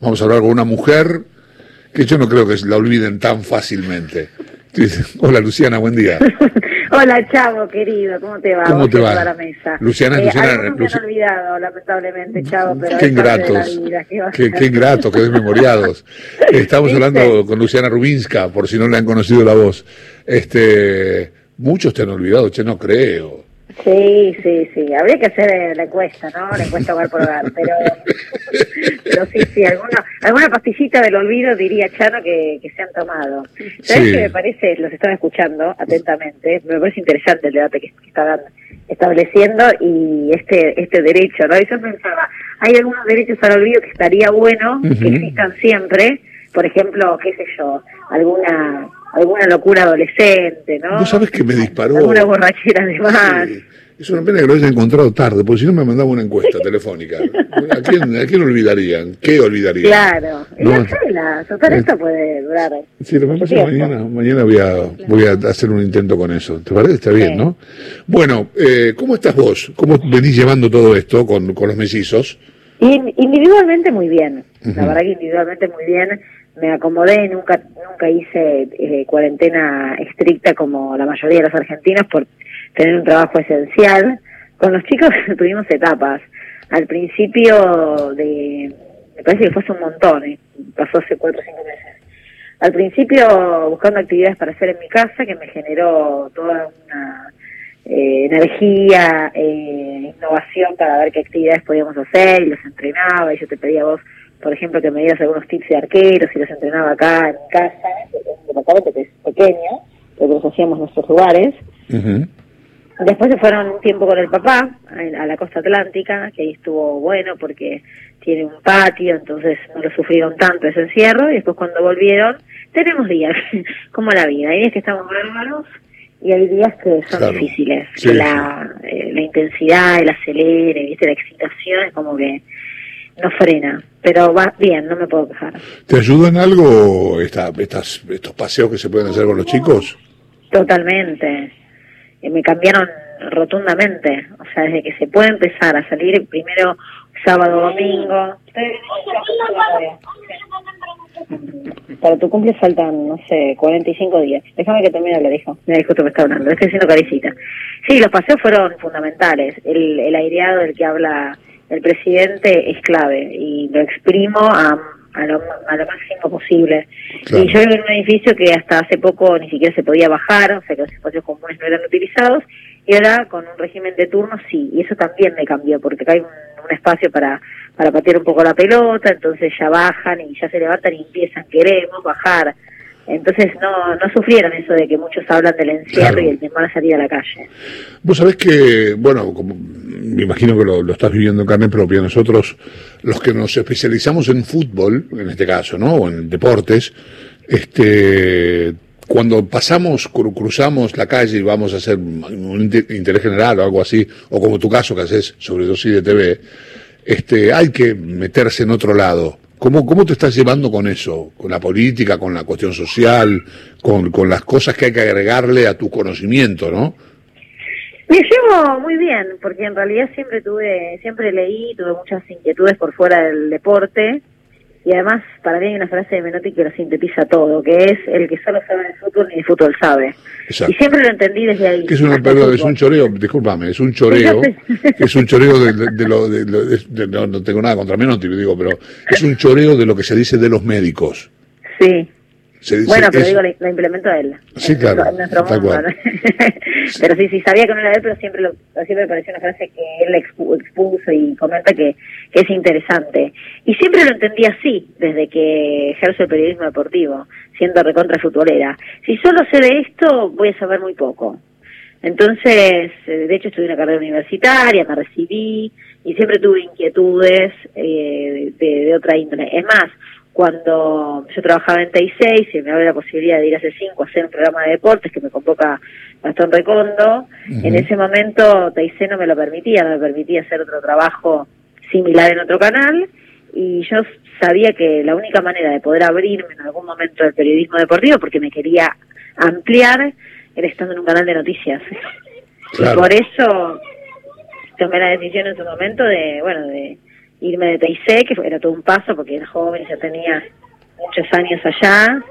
Vamos a hablar con una mujer que yo no creo que la olviden tan fácilmente. Hola Luciana, buen día. Hola Chavo, querido, ¿cómo te va? ¿Cómo te va? La mesa. Luciana, eh, Luciana, me han olvidado, lamentablemente, Chavo, pero qué ingratos, qué, qué ingratos, qué desmemoriados. Estamos hablando con Luciana Rubinska, por si no le han conocido la voz. Este, muchos te han olvidado, che, no creo. Sí, sí, sí. Habría que hacer eh, la encuesta, ¿no? La encuesta hogar por hogar. Pero, pero sí, sí. Alguna, alguna pastillita del olvido diría Chano que, que se han tomado. ¿Sabes sí. qué me parece? Los estaba escuchando atentamente. Me parece interesante el debate que, estaban estableciendo y este este derecho, ¿no? Y yo pensaba, hay algunos derechos al olvido que estaría bueno que existan siempre. Por ejemplo, qué sé yo, alguna alguna locura adolescente, ¿no? ¿Vos sabés que me disparó? Alguna borrachera de más. Sí. Es una pena que lo haya encontrado tarde, porque si no me mandaba una encuesta telefónica. ¿A quién, ¿A quién olvidarían? ¿Qué olvidarían? Claro, no, la escuela, total esto puede durar. Sí, lo que pasa es que mañana, mañana voy, a, voy a hacer un intento con eso. ¿Te parece? Está bien, sí. ¿no? Bueno, eh, ¿cómo estás vos? ¿Cómo venís llevando todo esto con, con los mellizos? Individualmente muy bien, uh -huh. la verdad que individualmente muy bien me acomodé, nunca nunca hice eh, cuarentena estricta como la mayoría de los argentinos por tener un trabajo esencial. Con los chicos tuvimos etapas. Al principio de, me parece que fue hace un montón, eh, pasó hace cuatro o cinco meses. Al principio buscando actividades para hacer en mi casa que me generó toda una eh, energía, eh, innovación para ver qué actividades podíamos hacer y los entrenaba y yo te pedía a vos por ejemplo, que me dieras algunos tips de arqueros y los entrenaba acá en mi casa, un departamento que es pequeño, pero los hacíamos en nuestros lugares. Uh. Después se fueron un tiempo con el papá a la costa atlántica, que ahí estuvo bueno porque tiene un patio, entonces no lo sufrieron tanto ese encierro. Y después cuando volvieron, tenemos días, como la vida. Hay días que estamos bárbaros y hay días que son claro. difíciles. Sí, la, sí. eh, la intensidad, el acelere, ¿viste? la excitación es como que no frena, pero va bien, no me puedo quejar. ¿Te ayudan algo esta, estas, estos paseos que se pueden hacer con los chicos? Totalmente. Eh, me cambiaron rotundamente. O sea, desde que se puede empezar a salir primero sábado, domingo. Para tu cumple faltan, no sé, 45 días. Déjame que termine lo dijo. Me dijo que me está hablando. Estoy haciendo carecita. Sí, los paseos fueron fundamentales. El, el aireado del que habla el presidente es clave y lo exprimo a, a, lo, a lo máximo posible. Claro. Y yo vivo en un edificio que hasta hace poco ni siquiera se podía bajar, o sea que los espacios comunes no eran utilizados, y ahora con un régimen de turnos sí, y eso también me cambió, porque acá hay un, un espacio para, para patear un poco la pelota, entonces ya bajan y ya se levantan y empiezan, queremos bajar. Entonces no, no sufrieron eso de que muchos hablan del encierro claro. y el temor a salir a la calle. Vos sabés que, bueno, como, me imagino que lo, lo, estás viviendo en carne propia, nosotros, los que nos especializamos en fútbol, en este caso, ¿no? O en deportes, este, cuando pasamos, cruzamos la calle y vamos a hacer un interés general o algo así, o como tu caso que haces sobre dosis de TV, este, hay que meterse en otro lado ¿Cómo, ¿Cómo te estás llevando con eso? Con la política, con la cuestión social, con, con las cosas que hay que agregarle a tu conocimiento, ¿no? Me llevo muy bien, porque en realidad siempre tuve, siempre leí, tuve muchas inquietudes por fuera del deporte, y además para mí hay una frase de Menotti que lo sintetiza todo, que es el que solo sabe de fútbol ni de fútbol sabe. Exacto. Y siempre lo entendí desde ahí. Que es, una, perdón, es un choreo, discúlpame, es un choreo, es un choreo de, de, de lo, de, no, tengo nada contra Menotti, digo, pero es un choreo de lo que se dice de los médicos. Sí. Bueno, pero es, digo, la, implemento él. Sí, en claro. En nuestro mundo, ¿no? pero sí, sí, sabía que no era él, pero siempre, lo, siempre me pareció una frase que él expuso y comenta que, que es interesante. Y siempre lo entendí así, desde que ejerzo el periodismo deportivo, siendo recontra futbolera. Si solo sé de esto, voy a saber muy poco. Entonces, eh, de hecho, estudié una carrera universitaria, me recibí y siempre tuve inquietudes eh, de, de otra índole. Es más, cuando yo trabajaba en TI6 y me abre la posibilidad de ir a C5 a hacer un programa de deportes que me convoca Gastón Recondo, uh -huh. en ese momento TIC no me lo permitía, no me permitía hacer otro trabajo similar en otro canal y yo sabía que la única manera de poder abrirme en algún momento del periodismo deportivo, porque me quería ampliar, era estando en un canal de noticias. Claro. Y por eso tomé la decisión en su momento de, bueno, de irme de TIC, que era todo un paso porque era joven, ya tenía muchos años allá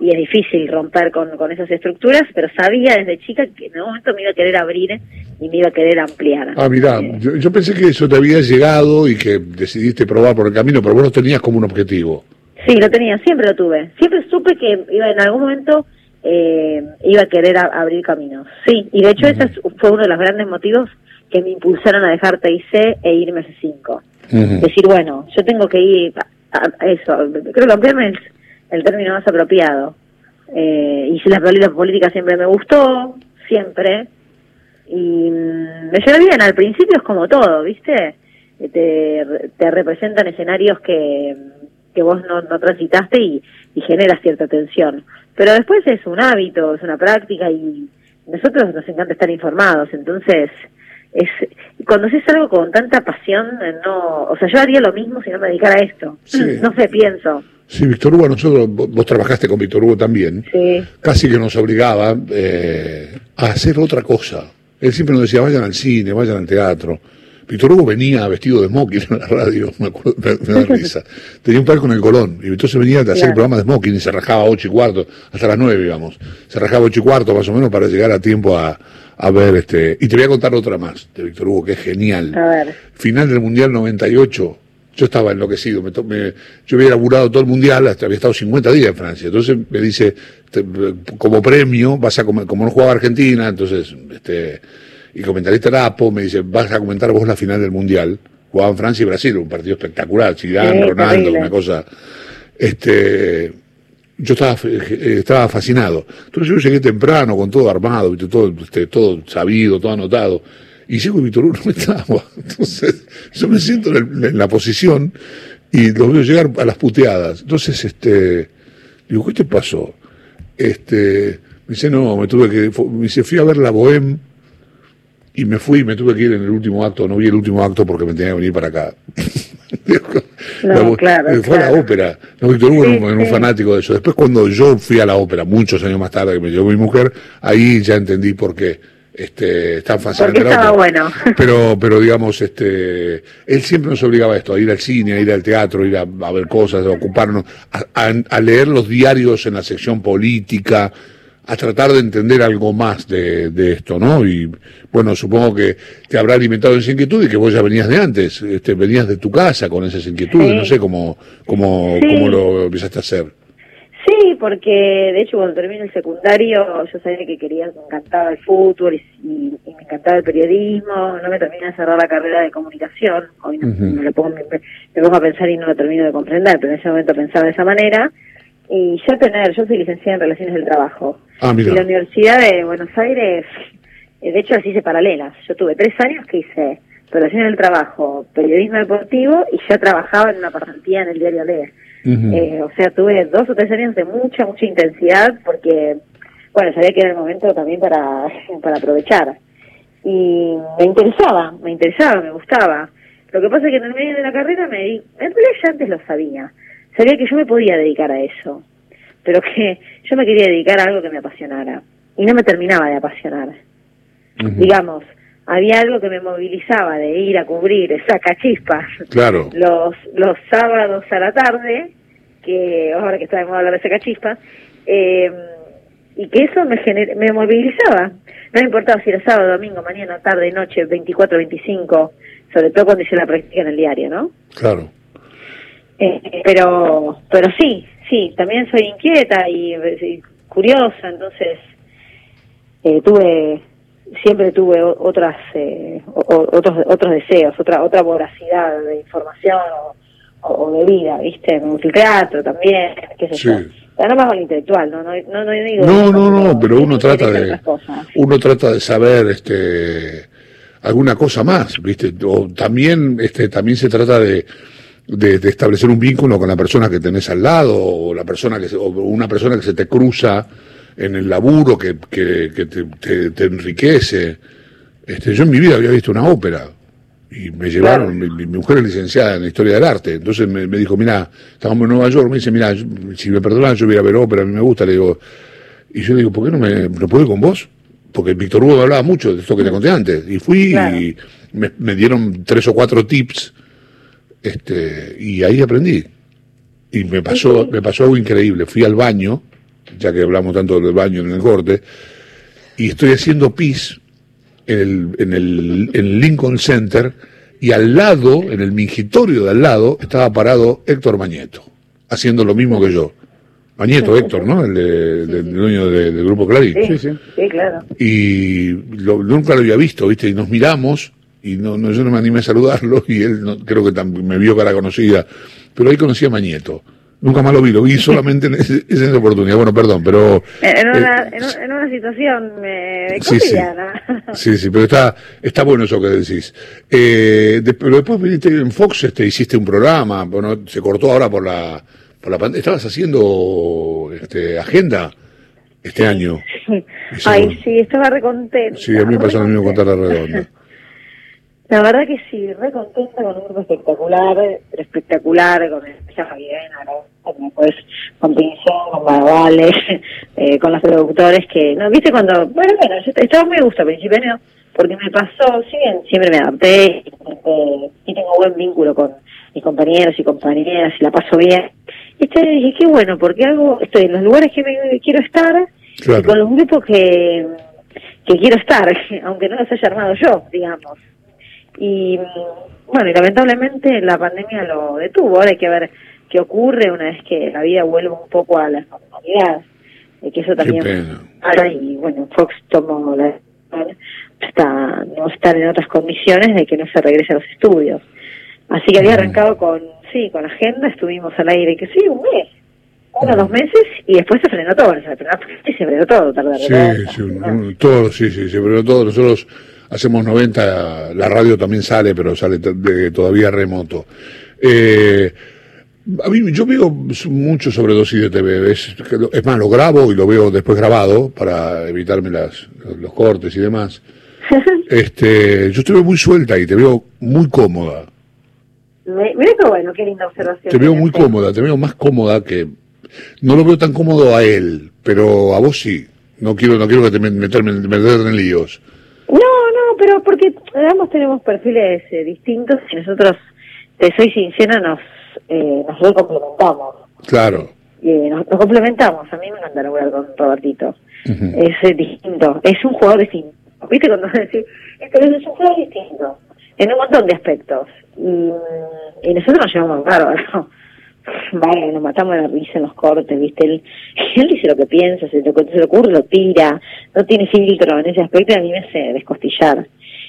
y es difícil romper con, con esas estructuras, pero sabía desde chica que en un momento me iba a querer abrir y me iba a querer ampliar. Ah, mira, Eh, yo, yo pensé que eso te había llegado y que decidiste probar por el camino, pero vos lo tenías como un objetivo. Sí, lo tenía, siempre lo tuve. Siempre supe que iba en algún momento eh, iba a querer a- abrir caminos. Sí, y de hecho ese es- fue uno de los grandes motivos que me impulsaron a dejar TIC e irme a C5. Decir, bueno, yo tengo que ir a, eso. Creo que ampliarme es el término más apropiado. Eh, y si la política siempre me gustó, siempre. Y mm, me llevé bien, al principio es como todo, ¿viste? Eh, Te, te representan escenarios que, que vos no, no transitaste y, y genera cierta tensión. Pero después es un hábito, es una práctica y nosotros nos encanta estar informados, entonces es cuando haces algo con tanta pasión, eh, no, o sea, yo haría lo mismo si no me dedicara a esto. Sí. No sé, pienso. Sí, Víctor Hugo, nosotros, vos, trabajaste con Víctor Hugo también, Sí, casi que nos obligaba eh, a hacer otra cosa. Él siempre nos decía, vayan al cine, vayan al teatro. Víctor Hugo venía vestido de smoking en la radio, me acuerdo, me, da risa. Tenía un palco en el Colón, y entonces venía a hacer el programa de smoking y se rajaba a ocho y cuarto, hasta las nueve, digamos. Se rajaba a ocho y cuarto más o menos para llegar a tiempo a, a ver este. Y te voy a contar otra más de Víctor Hugo, que es genial. a ver. Final del Mundial 98, yo estaba enloquecido. Me me- yo había laburado todo el Mundial, hasta había estado 50 días en Francia. Entonces me dice, te- como premio, vas a como no jugaba Argentina, entonces, este, y comentarista era Apo, me dice, vas a comentar vos la final del Mundial. Jugaban Francia y Brasil, un partido espectacular, Zidane, Sí, Ronaldo, terrible. una cosa. Este, yo estaba, eh, estaba fascinado. Entonces yo llegué temprano, con todo armado, ¿viste? Todo, este, sabido, todo anotado. Y llego y Víctor Hugo no estaba. Entonces yo me siento en, la posición y los veo llegar a las puteadas. Entonces, este, digo, ¿qué te pasó? Este, me dice, no, me tuve que, me dice, fui a ver la Bohème y me fui, me tuve que ir en el último acto, no vi el último acto porque me tenía que venir para acá. No, claro, eh, fue a la ópera. No, Víctor Hugo Sí, era un, sí. fanático de eso. Después cuando yo fui a la ópera, muchos años más tarde que me llevó mi mujer, ahí ya entendí por qué este, es tan fascinante Porque la estaba bueno. Pero, pero digamos, este, él siempre nos obligaba a esto, a ir al cine, a ir al teatro, a ir a, a ver cosas, a ocuparnos, a, a- a leer los diarios en la sección política, a tratar de entender algo más de, de esto, ¿no? Y bueno, supongo que te habrá alimentado esa inquietud y que vos ya venías de antes, este, venías de tu casa con esas inquietudes, Sí. no sé cómo, cómo, Sí. cómo lo empezaste a hacer. Sí, porque de hecho cuando terminé el secundario yo sabía que quería, me encantaba el fútbol y, y- y me encantaba el periodismo, no me terminé de cerrar la carrera de comunicación, hoy no, Ujú. me, lo pongo, me, me pongo a pensar y no lo termino de comprender, pero en ese momento pensaba de esa manera. Y ya tener, yo soy licenciada en Relaciones del Trabajo. Ah, Y la. Universidad de Buenos Aires, eh, de hecho las hice paralelas. Yo tuve tres años que hice Relaciones del Trabajo, Periodismo Deportivo y ya trabajaba en una pasantía en el diario Le. Ujú. Eh, o sea, tuve dos o tres años de mucha, mucha intensidad porque, bueno, sabía que era el momento también para, para aprovechar. Y me interesaba, me interesaba, me gustaba. Lo que pasa es que en el medio de la carrera me di, en realidad ya antes lo sabía. Sabía que yo me podía dedicar a eso, pero que yo me quería dedicar a algo que me apasionara. Y no me terminaba de apasionar digamos, había algo que me movilizaba de ir a cubrir sacachispas Claro. los, los sábados a la tarde, que ahora que está de moda hablar de sacachispas, eh, y que eso me, gener- me movilizaba. No me importaba si era sábado, domingo, mañana, tarde, noche, 24, 25, sobre todo cuando hice la práctica en el diario, ¿no? Claro. Eh, pero, pero sí, sí, también soy inquieta y, y curiosa, entonces eh, tuve, siempre tuve otras, eh, otros, otros deseos, otra, otra voracidad de información o, de vida, ¿viste? El teatro también, qué sé Sí. yo. No más con lo intelectual, no, no, no, no digo. No, no, no, pero uno trata de uno trata de saber este alguna cosa más, ¿viste? O también este también se trata de, de, de establecer un vínculo con la persona que tenés al lado o la persona que se- o una persona que se te cruza en el laburo que, que, que te, te- te enriquece. Este, yo en mi vida había visto una ópera y me llevaron, mi, mi mujer es licenciada en Historia del Arte, entonces me, me dijo, mira, estábamos en Nueva York, me dice, mira, si me perdonan yo voy a ir a ver ópera, a mí me gusta, le digo, y yo le digo, ¿por qué no me no puedo ir con vos? Porque Víctor Hugo me hablaba mucho de esto que te conté antes. Y fui Claro. y me, me dieron tres o cuatro tips Este, y ahí aprendí. Y me pasó, me pasó algo increíble. Fui al baño, ya que hablamos tanto del baño en el corte, y estoy haciendo pis en el, en el, en Lincoln Center, y al lado, en el mingitorio de al lado, estaba parado Héctor Mañeto, haciendo lo mismo que yo. Mañeto, Héctor, ¿no? El, de, del dueño de- del grupo Clarín. Sí, sí, claro. Y lo- nunca lo había visto, ¿viste? Y nos miramos, y no, no, yo no me animé a saludarlo, y él no- creo que me vio cara conocida. Pero ahí conocí a Mañeto. Nunca más lo vi, lo vi solamente en ese- esa oportunidad. Bueno, perdón, pero... En una, eh, en, un- en una situación eh, Sí, sí. cotidiana. Sí, sí, pero está, está bueno eso que decís. Eh, de- pero después viniste en Fox, este, hiciste un programa, bueno, se cortó ahora por la, por la pandemia. ¿Estabas haciendo este, agenda este año? Eso- Ay, sí, estaba recontenta. Sí, a mí me pasó lo mismo con Tara Redonda. La verdad que sí, re contenta con un grupo espectacular, pero espectacular, con esa Javier, después con Pinzón, con Barvales, eh, con los productores que, no, viste cuando, bueno, bueno, yo estaba muy a gusto al principio, ¿no? porque me pasó, si bien siempre me adapté eh, y tengo buen vínculo con mis compañeros y compañeras y la paso bien, y este dije, qué bueno, porque algo, estoy en los lugares que me quiero estar y con los grupos que, que quiero estar, aunque no los haya armado yo, digamos. Y mm, bueno, y lamentablemente la pandemia lo detuvo. Ahora hay que ver qué ocurre una vez que la vida vuelva un poco a la normalidad. Eh, que eso también. Ahora, y bueno, Fox tomó la decisión hasta no estar en otras condiciones de que no se regrese a los estudios. Así que había Mm. arrancado con, sí, con agenda, estuvimos al aire, que sí, un mes, uno, dos meses, y después se frenó todo, se frenó, se frenó todo, tarde Sí, sí, un- un- todo, sí, sí, sí, pero todo, nosotros hacemos 90, la radio también sale, pero sale de- todavía remoto. Eh, a mí, yo veo mucho sobredosis de TV, es, es más, lo grabo y lo veo después grabado para evitarme las, los cortes y demás. Este, yo te veo muy suelta y te veo muy cómoda. Mira qué bueno, qué linda observación. Te veo muy cómoda, te veo más cómoda que no lo veo tan cómodo a él, pero a vos sí. No quiero, no quiero que te met- meterme, meterme en líos. Pero porque ambos tenemos perfiles eh, distintos y nosotros, te soy sincera, nos, eh, nos complementamos. Claro. Eh, nos, nos complementamos. A mí me encanta laburar con Robertito. Es eh, distinto, es un jugador distinto. ¿Viste cuando decís, este es un jugador distinto? En un montón de aspectos. Y, y nosotros nos llevamos bárbaro. Vale, nos matamos de la risa en los cortes, ¿viste? Él, él dice lo que piensa, se le, se le ocurre, lo tira, no tiene filtro en ese aspecto y a mí me hace descostillar.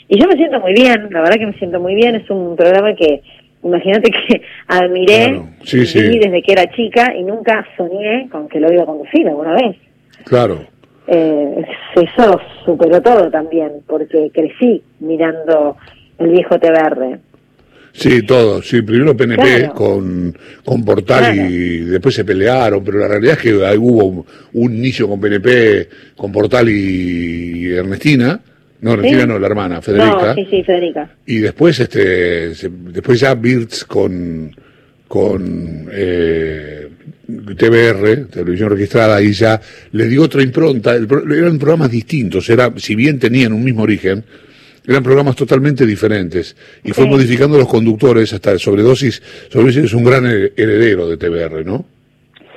Y yo me siento muy bien, la verdad que me siento muy bien, es un programa que, imagínate que admiré Claro, sí, sí. desde que era chica y nunca soñé con que lo iba a conducir alguna vez. Claro. Eh, eso lo superó todo también, porque crecí mirando el viejo TBR. Sí, todo. Sí, primero PNP Claro. con, con Portal y después se pelearon, pero la realidad es que ahí hubo un, inicio con PNP, con Portal y Ernestina. No, Ernestina no, la hermana, Federica. No, sí, sí, Federica. Y después, este, se- después ya Birds con, con eh, TBR, televisión registrada, y ya le dio otra impronta. El eran programas distintos, era, si bien tenían un mismo origen, eran programas totalmente diferentes. Y fue Sí. modificando los conductores hasta Sobredosis. Sobredosis es un gran he- heredero de TBR, ¿no?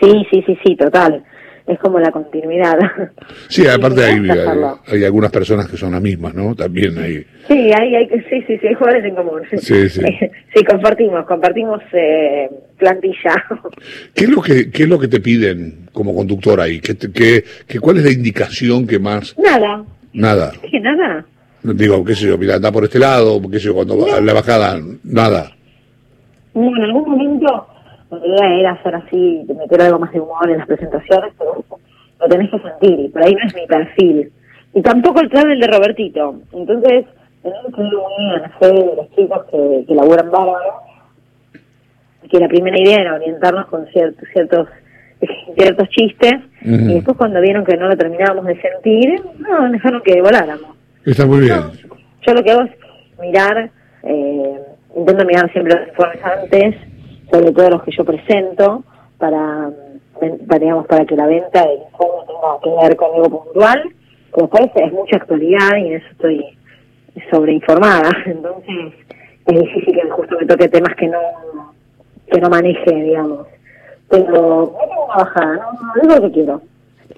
Sí, sí, sí, sí, total. Es como la continuidad. Sí, aparte hay, hay, hay algunas personas que son las mismas, ¿no? También hay. Sí, hay, hay, sí, sí, sí, hay jugadores en común. Sí, sí. Sí, compartimos, compartimos eh, plantilla. ¿Qué es lo que, qué es lo que te piden como conductor ahí? ¿Qué, qué, qué- ¿Cuál es la indicación que más? nada, Nada. ¿qué nada? Digo, qué sé yo, mira, anda por este lado, qué sé yo, cuando va- la bajada, nada. No, en algún momento mi idea era hacer así, meter algo más de humor en las presentaciones, pero lo tenés que sentir, y por ahí no es mi perfil. Y tampoco el plan el de Robertito. Entonces, tenés que ir muy bien, sé de los chicos que, que laburan bárbaro, que la primera idea era orientarnos con ciertos, ciertos, ciertos chistes, y después cuando vieron que no lo terminábamos de sentir, no, dejaron que voláramos. Está muy bien. Yo lo que hago es mirar, eh, intento mirar siempre los informes antes, sobre todo los que yo presento, para, para, digamos, para que la venta del informe tenga que ver con algo puntual, pero después es mucha actualidad y en eso estoy sobreinformada, entonces es difícil que justo me toque temas que no que no maneje, digamos. Pero no tengo una bajada, no, no digo lo que quiero.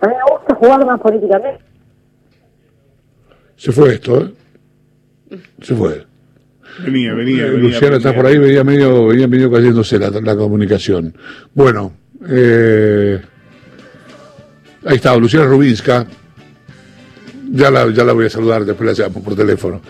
A mí me gusta jugar más políticamente. Se fue esto, ¿eh? Se fue. Venía, venía, Eh, venía. Luciana está venía. por ahí, venía medio, venía medio cayéndose la, la comunicación. Bueno, eh, ahí está, Luciana Rubinska. Ya la, ya la voy a saludar, después la llamo por teléfono.